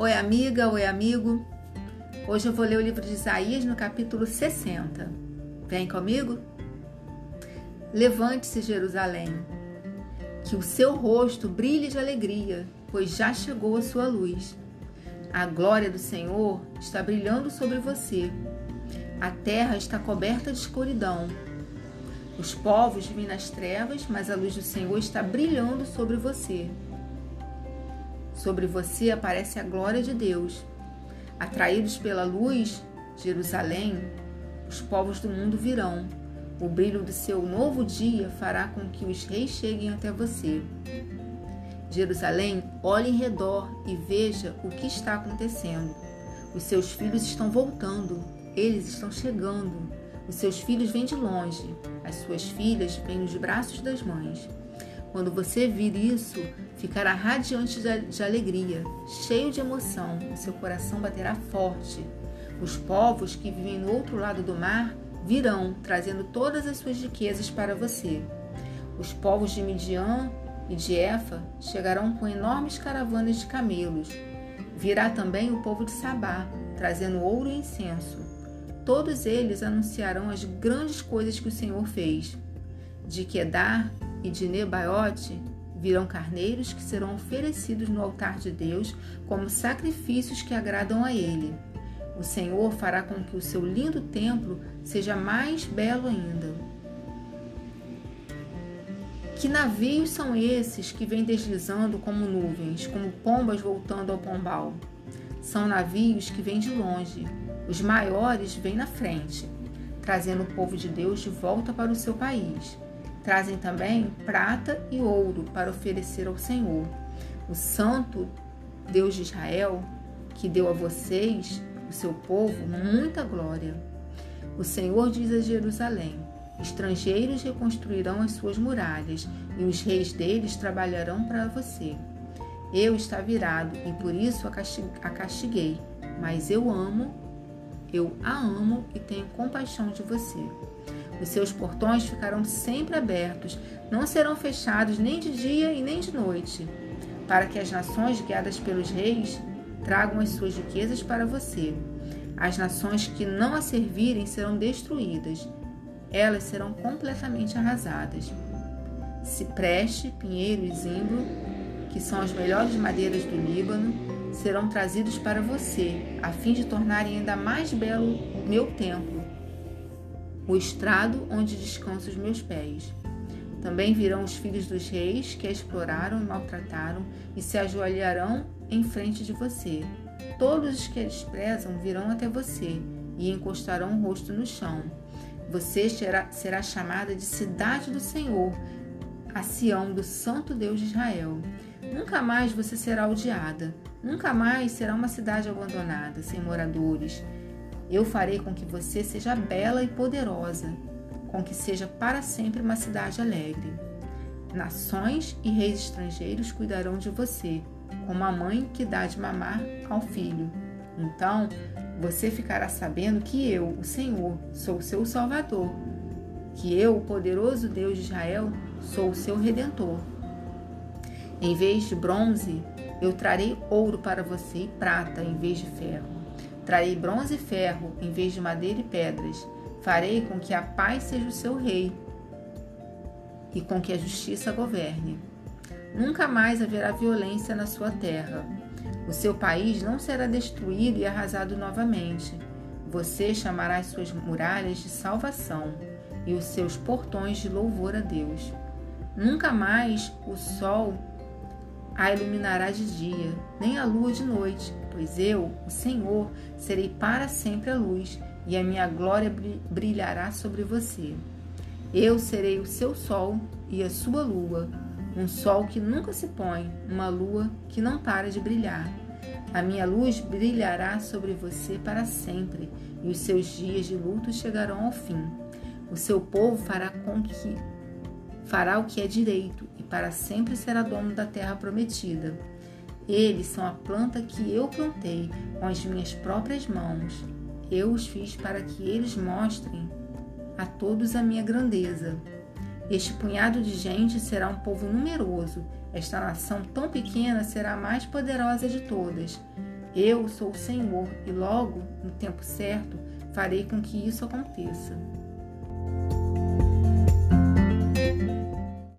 Oi, amiga, oi, amigo. Hoje eu vou ler o livro de Isaías no capítulo 60. Vem comigo? Levante-se, Jerusalém, que o seu rosto brilhe de alegria, pois já chegou a sua luz. A glória do Senhor está brilhando sobre você. A terra está coberta de escuridão. Os povos vivem nas trevas, mas a luz do Senhor está brilhando sobre você. Sobre você aparece a glória de Deus. Atraídos pela luz, Jerusalém, os povos do mundo virão. O brilho do seu novo dia fará com que os reis cheguem até você. Jerusalém, olhe em redor e veja o que está acontecendo. Os seus filhos estão voltando, eles estão chegando. Os seus filhos vêm de longe, as suas filhas vêm nos braços das mães. Quando você vir isso, ficará radiante de alegria, cheio de emoção, o seu coração baterá forte. Os povos que vivem no outro lado do mar virão, trazendo todas as suas riquezas para você. Os povos de Midian e de Efa chegarão com enormes caravanas de camelos. Virá também o povo de Sabá, trazendo ouro e incenso. Todos eles anunciarão as grandes coisas que o Senhor fez. De Quedar e de Nebaiote virão carneiros que serão oferecidos no altar de Deus como sacrifícios que agradam a Ele. O Senhor fará com que o seu lindo templo seja mais belo ainda. Que navios são esses que vêm deslizando como nuvens, como pombas voltando ao pombal? São navios que vêm de longe. Os maiores vêm na frente, trazendo o povo de Deus de volta para o seu país. Trazem também prata e ouro para oferecer ao Senhor. O Santo Deus de Israel, que deu a vocês, o seu povo, muita glória. O Senhor diz a Jerusalém: Estrangeiros reconstruirão as suas muralhas, e os reis deles trabalharão para você. Eu está virado e por isso a castiguei, mas eu amo, eu a amo e tenho compaixão de você. Os seus portões ficarão sempre abertos, não serão fechados nem de dia e nem de noite, para que as nações guiadas pelos reis tragam as suas riquezas para você. As nações que não a servirem serão destruídas, elas serão completamente arrasadas. Cipreste, pinheiro e zimbro, que são as melhores madeiras do Líbano, serão trazidos para você, a fim de tornarem ainda mais belo meu templo o estrado onde descansam os meus pés. Também virão os filhos dos reis que a exploraram e maltrataram e se ajoelharão em frente de você. Todos os que a desprezam virão até você e encostarão o rosto no chão. Você será, será chamada de cidade do Senhor, a Sião do Santo Deus de Israel. Nunca mais você será odiada, nunca mais será uma cidade abandonada, sem moradores. Eu farei com que você seja bela e poderosa, com que seja para sempre uma cidade alegre. Nações e reis estrangeiros cuidarão de você, como a mãe que dá de mamar ao filho. Então você ficará sabendo que eu, o Senhor, sou o seu Salvador, que eu, o poderoso Deus de Israel, sou o seu redentor. Em vez de bronze, eu trarei ouro para você e prata em vez de ferro. Trarei bronze e ferro em vez de madeira e pedras. Farei com que a paz seja o seu rei e com que a justiça governe. Nunca mais haverá violência na sua terra. O seu país não será destruído e arrasado novamente. Você chamará as suas muralhas de salvação e os seus portões de louvor a Deus. Nunca mais o sol a iluminará de dia, nem a lua de noite, pois eu, o Senhor, serei para sempre a luz, e a minha glória brilhará sobre você. Eu serei o seu sol e a sua lua, um sol que nunca se põe, uma lua que não para de brilhar. A minha luz brilhará sobre você para sempre, e os seus dias de luto chegarão ao fim. O seu povo fará com que fará o que é direito para sempre será dono da terra prometida. Eles são a planta que eu plantei com as minhas próprias mãos. Eu os fiz para que eles mostrem a todos a minha grandeza. Este punhado de gente será um povo numeroso. Esta nação tão pequena será a mais poderosa de todas. Eu sou o Senhor e logo, no tempo certo, farei com que isso aconteça.